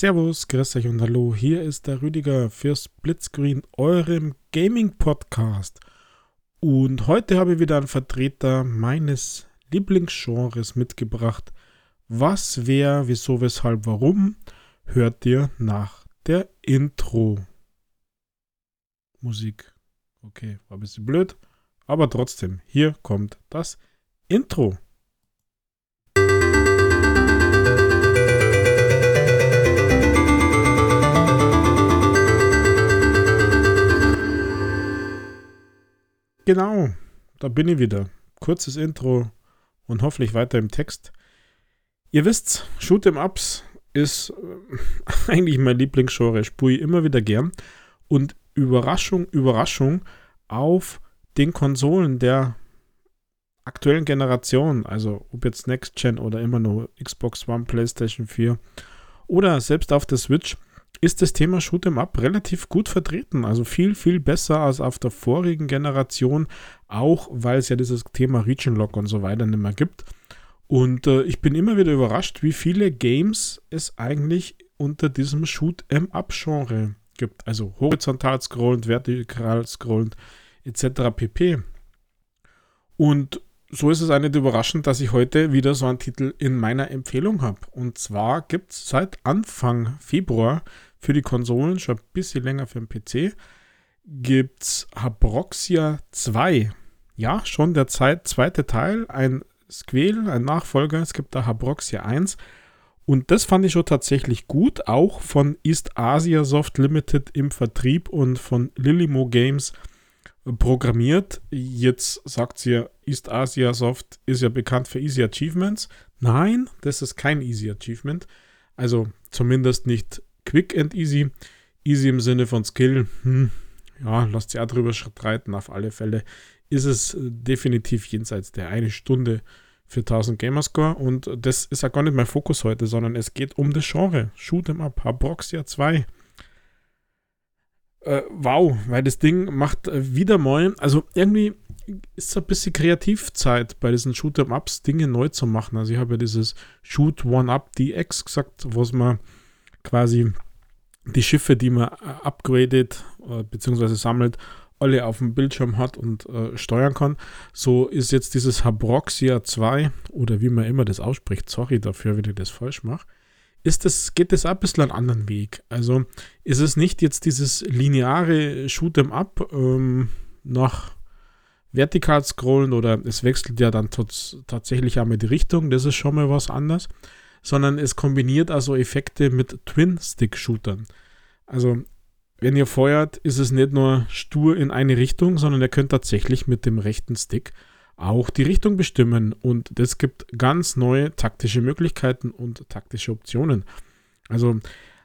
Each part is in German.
Servus, grüß euch und hallo, hier ist der Rüdiger für Splitscreen, eurem Gaming-Podcast. Und heute habe ich wieder einen Vertreter meines Lieblingsgenres mitgebracht. Was, wer, wieso, weshalb, warum, hört ihr nach der Intro. Musik. Okay, war ein bisschen blöd, aber trotzdem, hier kommt das Intro. Genau, da bin ich wieder. Kurzes Intro und hoffentlich weiter im Text. Ihr wisst, Shoot'em Ups ist äh, eigentlich mein Lieblingsgenre, ich immer wieder gern. Und Überraschung, Überraschung, auf den Konsolen der aktuellen Generation, also ob jetzt Next Gen oder immer nur Xbox One, PlayStation 4 oder selbst auf der Switch, ist das Thema Shoot'em Up relativ gut vertreten. Also viel, viel besser als auf der vorigen Generation, auch weil es ja dieses Thema Region Lock und so weiter nicht mehr gibt. Und äh, ich bin immer wieder überrascht, wie viele Games es eigentlich unter diesem Shoot'em Up-Genre gibt. Also horizontal scrollend, vertikal scrollend etc. pp. Und so ist es auch nicht überraschend, dass ich heute wieder so einen Titel in meiner Empfehlung habe. Und zwar gibt es seit Anfang Februar für die Konsolen, schon ein bisschen länger für den PC, gibt es Habroxia 2. Ja, schon der Zeit, zweite Teil, ein Squel, ein Nachfolger. Es gibt da Habroxia 1. Und das fand ich schon tatsächlich gut, auch von East Asia Soft Limited im Vertrieb und von Lilimo Games programmiert. Jetzt sagt sie, East Asia Soft ist ja bekannt für Easy Achievements. Nein, das ist kein Easy Achievement. Also zumindest nicht quick and easy. Easy im Sinne von Skill. Hm, ja, lasst sie auch drüber streiten. Auf alle Fälle ist es definitiv jenseits der eine Stunde für 1000 Gamerscore. Und das ist ja gar nicht mein Fokus heute, sondern es geht um das Genre. Shoot 'em up. Habroxia 2 äh, wow, weil das Ding macht äh, wieder mal, also irgendwie ist es ein bisschen Kreativzeit bei diesen Shoot'em-Ups, Dinge neu zu machen. Also ich habe ja dieses Shoot One-Up DX gesagt, was man quasi die Schiffe, die man äh, upgradet äh, bzw. sammelt, alle auf dem Bildschirm hat und äh, steuern kann. So ist jetzt dieses Habroxia 2 oder wie man immer das ausspricht, sorry dafür, wenn ich das falsch mache, ist das, geht das ein bisschen einen anderen Weg. Also ist es nicht jetzt dieses lineare Shoot'em Up ähm, nach vertikal scrollen oder es wechselt ja dann tatsächlich einmal die Richtung, das ist schon mal was anderes, sondern es kombiniert also Effekte mit Twin-Stick-Shootern. Also wenn ihr feuert, ist es nicht nur stur in eine Richtung, sondern ihr könnt tatsächlich mit dem rechten Stick auch die Richtung bestimmen und das gibt ganz neue taktische Möglichkeiten und taktische Optionen. Also,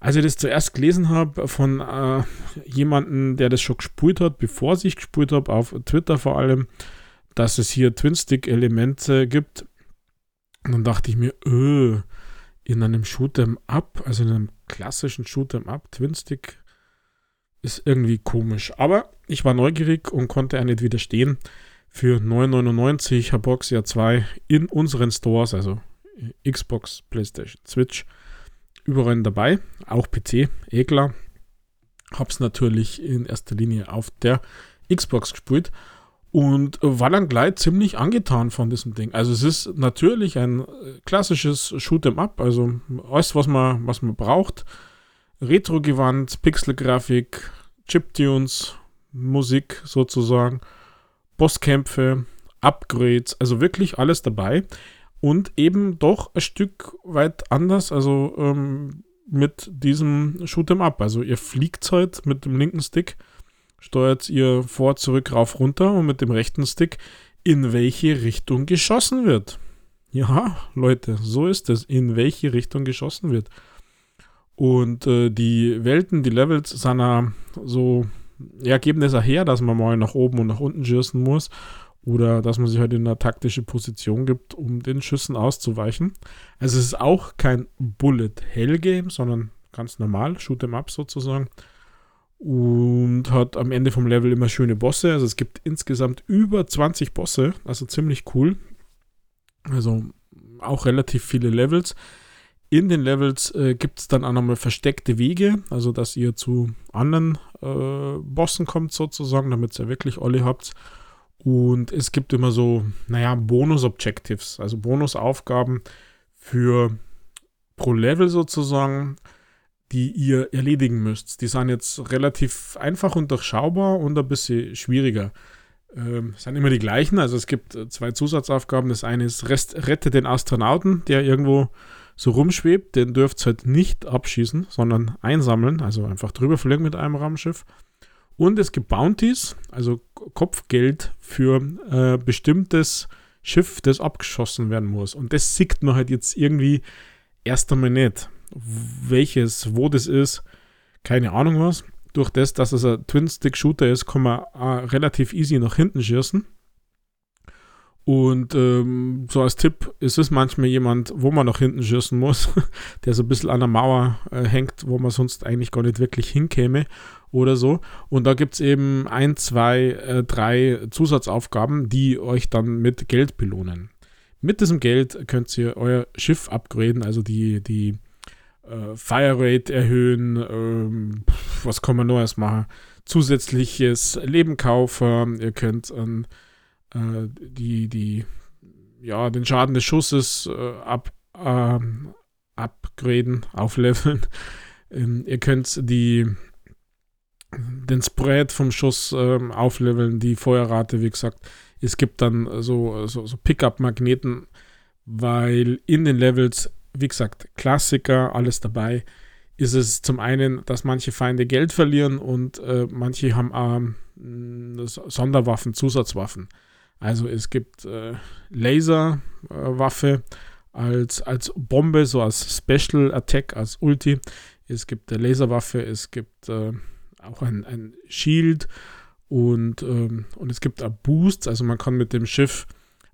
als ich das zuerst gelesen habe von äh, jemandem, der das schon gespielt hat, bevor ich gespielt habe, auf Twitter vor allem, dass es hier Twin-Stick-Elemente gibt, dann dachte ich mir, öh, in einem Shoot'em Up, also in einem klassischen Shoot'em Up, Twin-Stick ist irgendwie komisch. Aber ich war neugierig und konnte auch nicht widerstehen für 9,99 Haboxia 2 in unseren Stores, also Xbox, PlayStation, Switch, überall dabei, auch PC, eh klar. Hab's natürlich in erster Linie auf der Xbox gespielt und war dann gleich ziemlich angetan von diesem Ding. Also es ist natürlich ein klassisches Shoot'em Up, also alles, was man, was man braucht. Retro-Gewand, Pixel-Grafik, Chiptunes, Musik sozusagen. Bosskämpfe, Upgrades, also wirklich alles dabei. Und eben doch ein Stück weit anders, also ähm, mit diesem Shoot'em Up. Also ihr fliegt halt mit dem linken Stick, steuert ihr vor, zurück, rauf, runter und mit dem rechten Stick in welche Richtung geschossen wird. Ja, Leute, so ist es, in welche Richtung geschossen wird. Und äh, die Welten, die Levels sind so ja, geben her, dass man mal nach oben und nach unten schießen muss oder dass man sich halt in eine taktische Position gibt, um den Schüssen auszuweichen. Also es ist auch kein Bullet Hell Game, sondern ganz normal, Shoot'em Up sozusagen. Hat am Ende vom Level immer schöne Bosse. Also es gibt insgesamt über 20 Bosse, also ziemlich cool. Also auch relativ viele Levels. In den Levels äh, gibt es dann auch nochmal versteckte Wege, also dass ihr zu anderen äh, Bossen kommt sozusagen, damit ihr wirklich alle habt. Und es gibt immer so, naja, Bonus-Objectives, also Bonusaufgaben für pro Level sozusagen, die ihr erledigen müsst. Die sind jetzt relativ einfach und durchschaubar und ein bisschen schwieriger. Ähm, sind immer die gleichen, also es gibt zwei Zusatzaufgaben. Das eine ist, rest, rette den Astronauten, der irgendwo so rumschwebt. Den dürft ihr halt nicht abschießen, sondern einsammeln, also einfach drüber fliegen mit einem Raumschiff. Und es gibt Bounties, also Kopfgeld für äh, bestimmtes Schiff, das abgeschossen werden muss. Und das sieht man halt jetzt irgendwie erst einmal nicht. Welches, wo das ist, keine Ahnung was. Durch das, dass es ein Twin-Stick-Shooter ist, kann man äh, relativ easy nach hinten schießen. Und ähm, so als Tipp ist es manchmal jemand, wo man nach hinten schießen muss, der so ein bisschen an der Mauer äh, hängt, wo man sonst eigentlich gar nicht wirklich hinkäme oder so. Und da gibt es eben ein, zwei, äh, drei Zusatzaufgaben, die euch dann mit Geld belohnen. Mit diesem Geld könnt ihr euer Schiff upgraden, also die, die äh, Fire Rate erhöhen. Ähm, was kann man erst machen? Zusätzliches Leben kaufen. Ihr könnt äh, die, die, ja, den Schaden des Schusses äh, ab, ähm, upgraden, aufleveln. Ähm, ihr könnt die den Spread vom Schuss ähm, aufleveln, die Feuerrate, wie gesagt. Es gibt dann so, so, so Pickup-Magneten, weil in den Levels, wie gesagt, Klassiker, alles dabei, ist es zum einen, dass manche Feinde Geld verlieren und äh, manche haben ähm, Sonderwaffen, Zusatzwaffen. Also es gibt äh, Laserwaffe äh, als, als Bombe, so als Special Attack, als Ulti. Es gibt eine Laserwaffe, es gibt äh, auch ein, ein Shield und, ähm, und es gibt auch Boosts, also man kann mit dem Schiff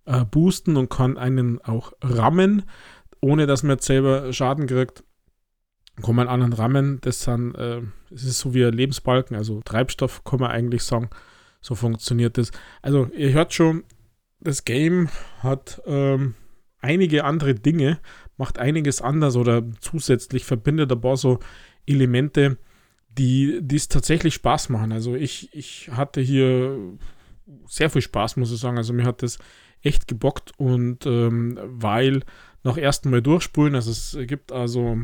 äh, boosten und kann einen auch rammen, ohne dass man jetzt selber Schaden kriegt. Kann man anderen rammen, das dann, äh, es ist so wie ein Lebensbalken, also Treibstoff kann man eigentlich sagen, so funktioniert das. Also ihr hört schon, das Game hat ähm, einige andere Dinge, macht einiges anders oder zusätzlich verbindet ein paar so Elemente, die es tatsächlich Spaß machen. Also ich, ich hatte hier sehr viel Spaß, muss ich sagen. Also mir hat das echt gebockt und ähm, weil nach ersten Mal durchspulen, also es gibt also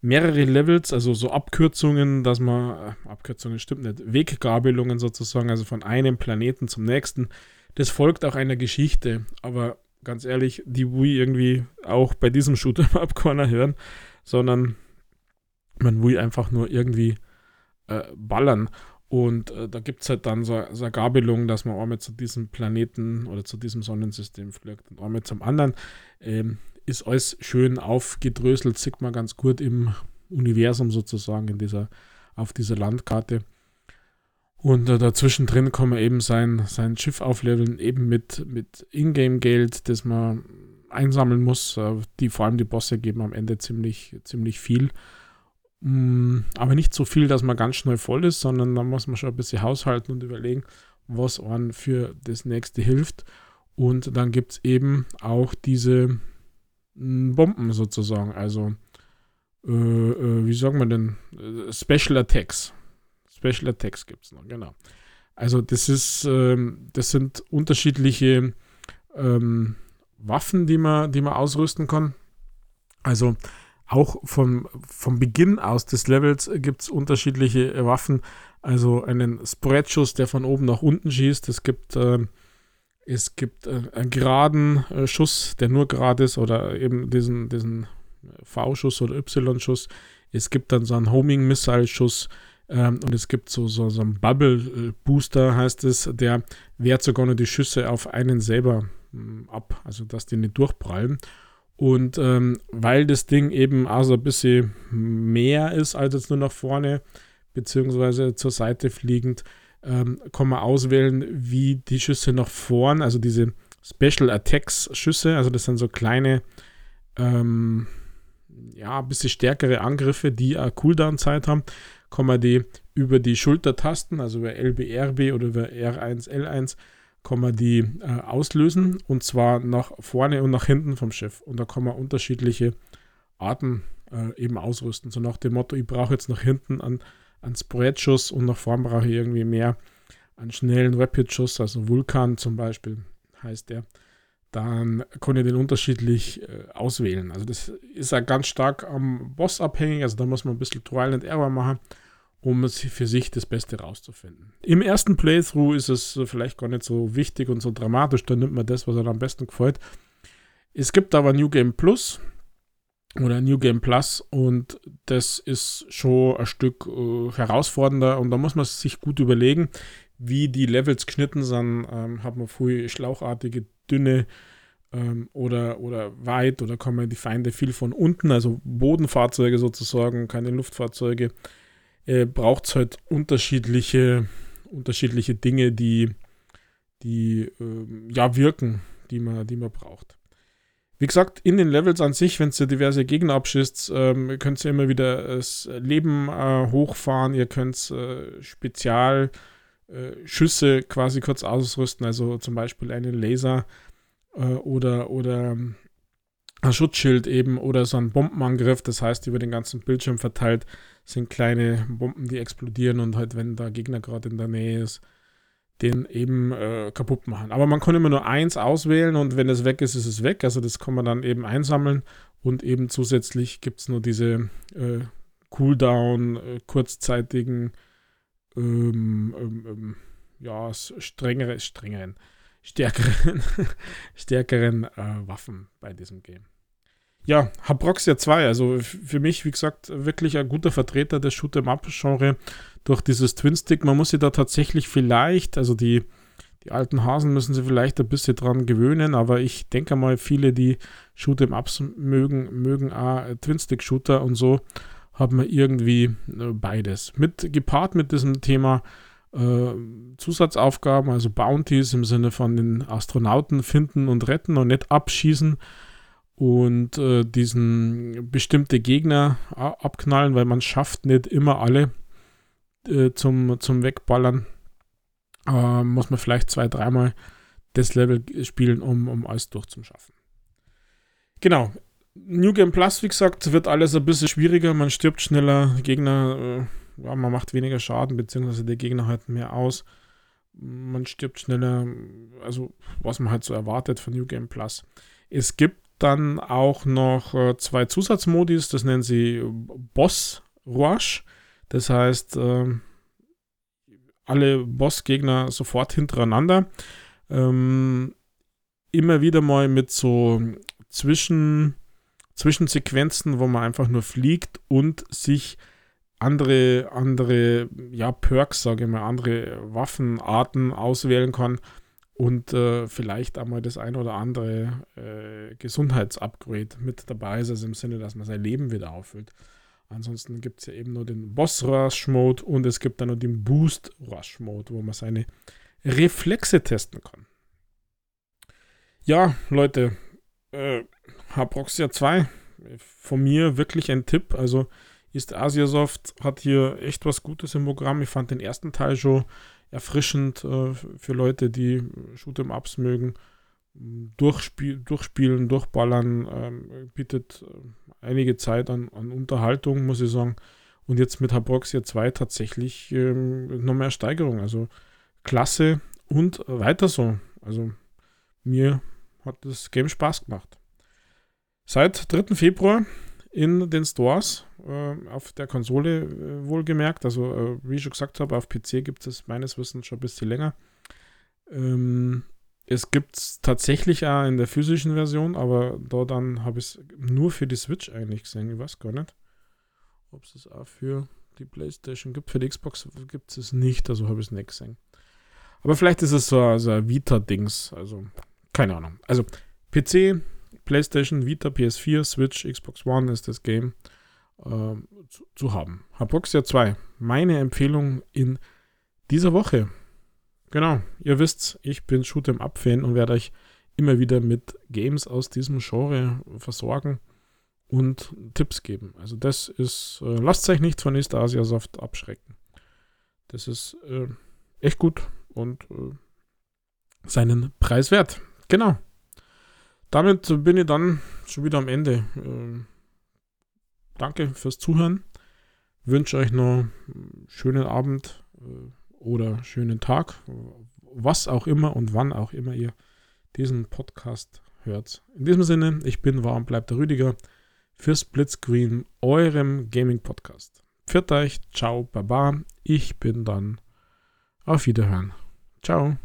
mehrere Levels, also so Abkürzungen, dass man, äh, Abkürzungen stimmt nicht, Weggabelungen sozusagen, also von einem Planeten zum nächsten. Das folgt auch einer Geschichte, aber ganz ehrlich, die Wii irgendwie auch bei diesem Shooter ab keiner hören, sondern man will einfach nur irgendwie äh, ballern. Und äh, da gibt es halt dann so, so eine Gabelung, dass man einmal zu diesem Planeten oder zu diesem Sonnensystem fliegt und einmal zum anderen. Ähm, ist alles schön aufgedröselt, sieht man ganz gut im Universum sozusagen, in dieser, auf dieser Landkarte. Und äh, dazwischen drin kann man eben sein, sein Schiff aufleveln, eben mit, mit Ingame-Geld, das man einsammeln muss. Äh, die, vor allem die Bosse geben am Ende ziemlich, ziemlich viel. Mm, aber nicht so viel, dass man ganz schnell voll ist, sondern da muss man schon ein bisschen haushalten und überlegen, was einem für das nächste hilft. Und dann gibt es eben auch diese mm, Bomben sozusagen, also äh, äh, wie sagen wir denn, äh, Special Attacks. Special Attacks gibt es noch, genau. Also das ist, ähm, das sind unterschiedliche ähm, Waffen, die man, die man ausrüsten kann. Also auch vom, vom Beginn aus des Levels gibt es unterschiedliche Waffen. Also einen Spreadschuss, der von oben nach unten schießt. Es gibt, äh, es gibt äh, einen geraden äh, Schuss, der nur gerade ist, oder eben diesen, diesen V-Schuss oder Y-Schuss. Es gibt dann so einen Homing-Missile-Schuss. Ähm, und es gibt so, so, so einen Bubble-Booster, heißt es, der wehrt sogar nur die Schüsse auf einen selber hm, ab, also dass die nicht durchprallen. Und ähm, weil das Ding eben also ein bisschen mehr ist als jetzt nur nach vorne, beziehungsweise zur Seite fliegend, ähm, kann man auswählen, wie die Schüsse nach vorn, also diese Special Attacks Schüsse, also das sind so kleine, ähm, ja, ein bisschen stärkere Angriffe, die eine Cooldown-Zeit haben, kann man die über die Schultertasten, also über LBRB oder über R1, L1, kann man die äh, auslösen und zwar nach vorne und nach hinten vom Schiff. Und da kann man unterschiedliche Arten äh, eben ausrüsten. So nach dem Motto, ich brauche jetzt nach hinten an, an Spreadschuss und nach vorn brauche ich irgendwie mehr an schnellen Rapid-Schuss, also Vulkan zum Beispiel heißt der. Dann kann ich den unterschiedlich äh, auswählen. Also das ist ja ganz stark am Boss abhängig, also da muss man ein bisschen Trial and Error machen, um für sich das Beste rauszufinden. Im ersten Playthrough ist es vielleicht gar nicht so wichtig und so dramatisch, da nimmt man das, was einem am besten gefällt. Es gibt aber New Game Plus, oder New Game Plus und das ist schon ein Stück äh, herausfordernder und da muss man sich gut überlegen, wie die Levels geschnitten sind. Ähm, hat man früh schlauchartige, dünne ähm, oder, oder weit oder kommen die Feinde viel von unten, also Bodenfahrzeuge sozusagen, keine Luftfahrzeuge. Äh, Braucht es halt unterschiedliche, unterschiedliche Dinge, die, die äh, ja wirken, die man, die man braucht. Wie gesagt, in den Levels an sich, wenn ihr diverse Gegner abschießt, ähm, könnt ihr immer wieder das Leben äh, hochfahren. Ihr könnt äh, Spezialschüsse äh, quasi kurz ausrüsten, also zum Beispiel einen Laser äh, oder, oder ein Schutzschild eben oder so ein Bombenangriff. Das heißt, über den ganzen Bildschirm verteilt sind kleine Bomben, die explodieren und halt, wenn der Gegner gerade in der Nähe ist, den eben äh, kaputt machen. Aber man kann immer nur eins auswählen und wenn es weg ist, ist es weg. Also das kann man dann eben einsammeln und eben zusätzlich gibt es nur diese äh, Cooldown, äh, kurzzeitigen, ähm, ähm, ähm ja, strengere, strengeren, stärkeren, stärkeren äh, Waffen bei diesem Game. Ja, Habroxia 2, also für mich, wie gesagt, wirklich ein guter Vertreter des Shoot'em-up-Genre durch dieses Twin-Stick. Man muss sich da tatsächlich vielleicht, also die, die alten Hasen müssen sich vielleicht ein bisschen dran gewöhnen, aber ich denke mal, viele, die Shoot'em-Ups mögen, mögen auch Twin-Stick-Shooter und so haben wir irgendwie äh, beides. Mit, gepaart mit diesem Thema äh, Zusatzaufgaben, also Bounties im Sinne von den Astronauten finden und retten und nicht abschießen und äh, diesen bestimmte Gegner abknallen, weil man schafft nicht immer alle äh, zum, zum Wegballern. Äh, muss man vielleicht zwei, dreimal das Level spielen, um, um alles durchzuschaffen. Genau. New Game Plus, wie gesagt, wird alles ein bisschen schwieriger. Man stirbt schneller, Gegner, äh, ja, man macht weniger Schaden, beziehungsweise der Gegner halt mehr aus. Man stirbt schneller, also was man halt so erwartet von New Game Plus. Es gibt dann auch noch äh, zwei Zusatzmodis, das nennen sie Boss Rush. Das heißt, äh, alle Bossgegner sofort hintereinander. Ähm, immer wieder mal mit so Zwischen, Zwischensequenzen, wo man einfach nur fliegt und sich andere, andere ja, Perks, sage ich mal, andere Waffenarten auswählen kann und äh, vielleicht einmal das ein oder andere äh, Gesundheitsupgrade mit dabei ist, also im Sinne, dass man sein Leben wieder auffüllt. Ansonsten gibt es ja eben nur den Boss-Rush-Mode und es gibt dann noch den Boost-Rush-Mode, wo man seine Reflexe testen kann. Ja, Leute, äh, Haproxia 2, von mir wirklich ein Tipp. Also ist Asiasoft hat hier echt was Gutes im Programm. Ich fand den ersten Teil schon erfrischend äh, für Leute, die Shoot'em-Ups mögen. Durchspiel, durchspielen, durchballern, ähm, bietet äh, einige Zeit an, an, Unterhaltung, muss ich sagen. Und jetzt mit Habroxia 2 tatsächlich ähm, noch mehr Steigerung. Also klasse und weiter so. Also mir hat das Game Spaß gemacht. Seit 3. Februar in den Stores, äh, auf der Konsole äh, wohlgemerkt. Also, äh, wie ich schon gesagt habe, auf PC gibt es meines Wissens schon ein bisschen länger. Ähm, es gibt es tatsächlich auch in der physischen Version, aber da dann habe ich es nur für die Switch eigentlich gesehen. Ich weiß gar nicht, ob es es auch für die PlayStation gibt. Für die Xbox gibt es nicht, also habe ich es nicht gesehen. Aber vielleicht ist es so also ein Vita-Dings, also keine Ahnung. Also PC PlayStation, Vita, PS4, Switch, Xbox One ist das Game äh, zu, zu, haben. Haboxia 2, meine Empfehlung in dieser Woche. Genau, ihr wisst, ich bin Shoot'em Up-Fan und werde euch immer wieder mit Games aus diesem Genre versorgen und Tipps geben. Also das ist, äh, lasst euch nicht von East Asia Soft abschrecken. Das ist äh, echt gut und äh, seinen Preis wert. Genau damit bin ich dann schon wieder am Ende. Ähm, danke fürs Zuhören. Wünsche euch noch einen schönen Abend äh, oder schönen Tag, was auch immer und wann auch immer ihr diesen Podcast hört. In diesem Sinne, ich bin warm, bleibt der Rüdiger für Splitscreen, eurem Gaming-Podcast. Pfiat euch, ciao, baba. Ich bin dann auf Wiederhören. Ciao.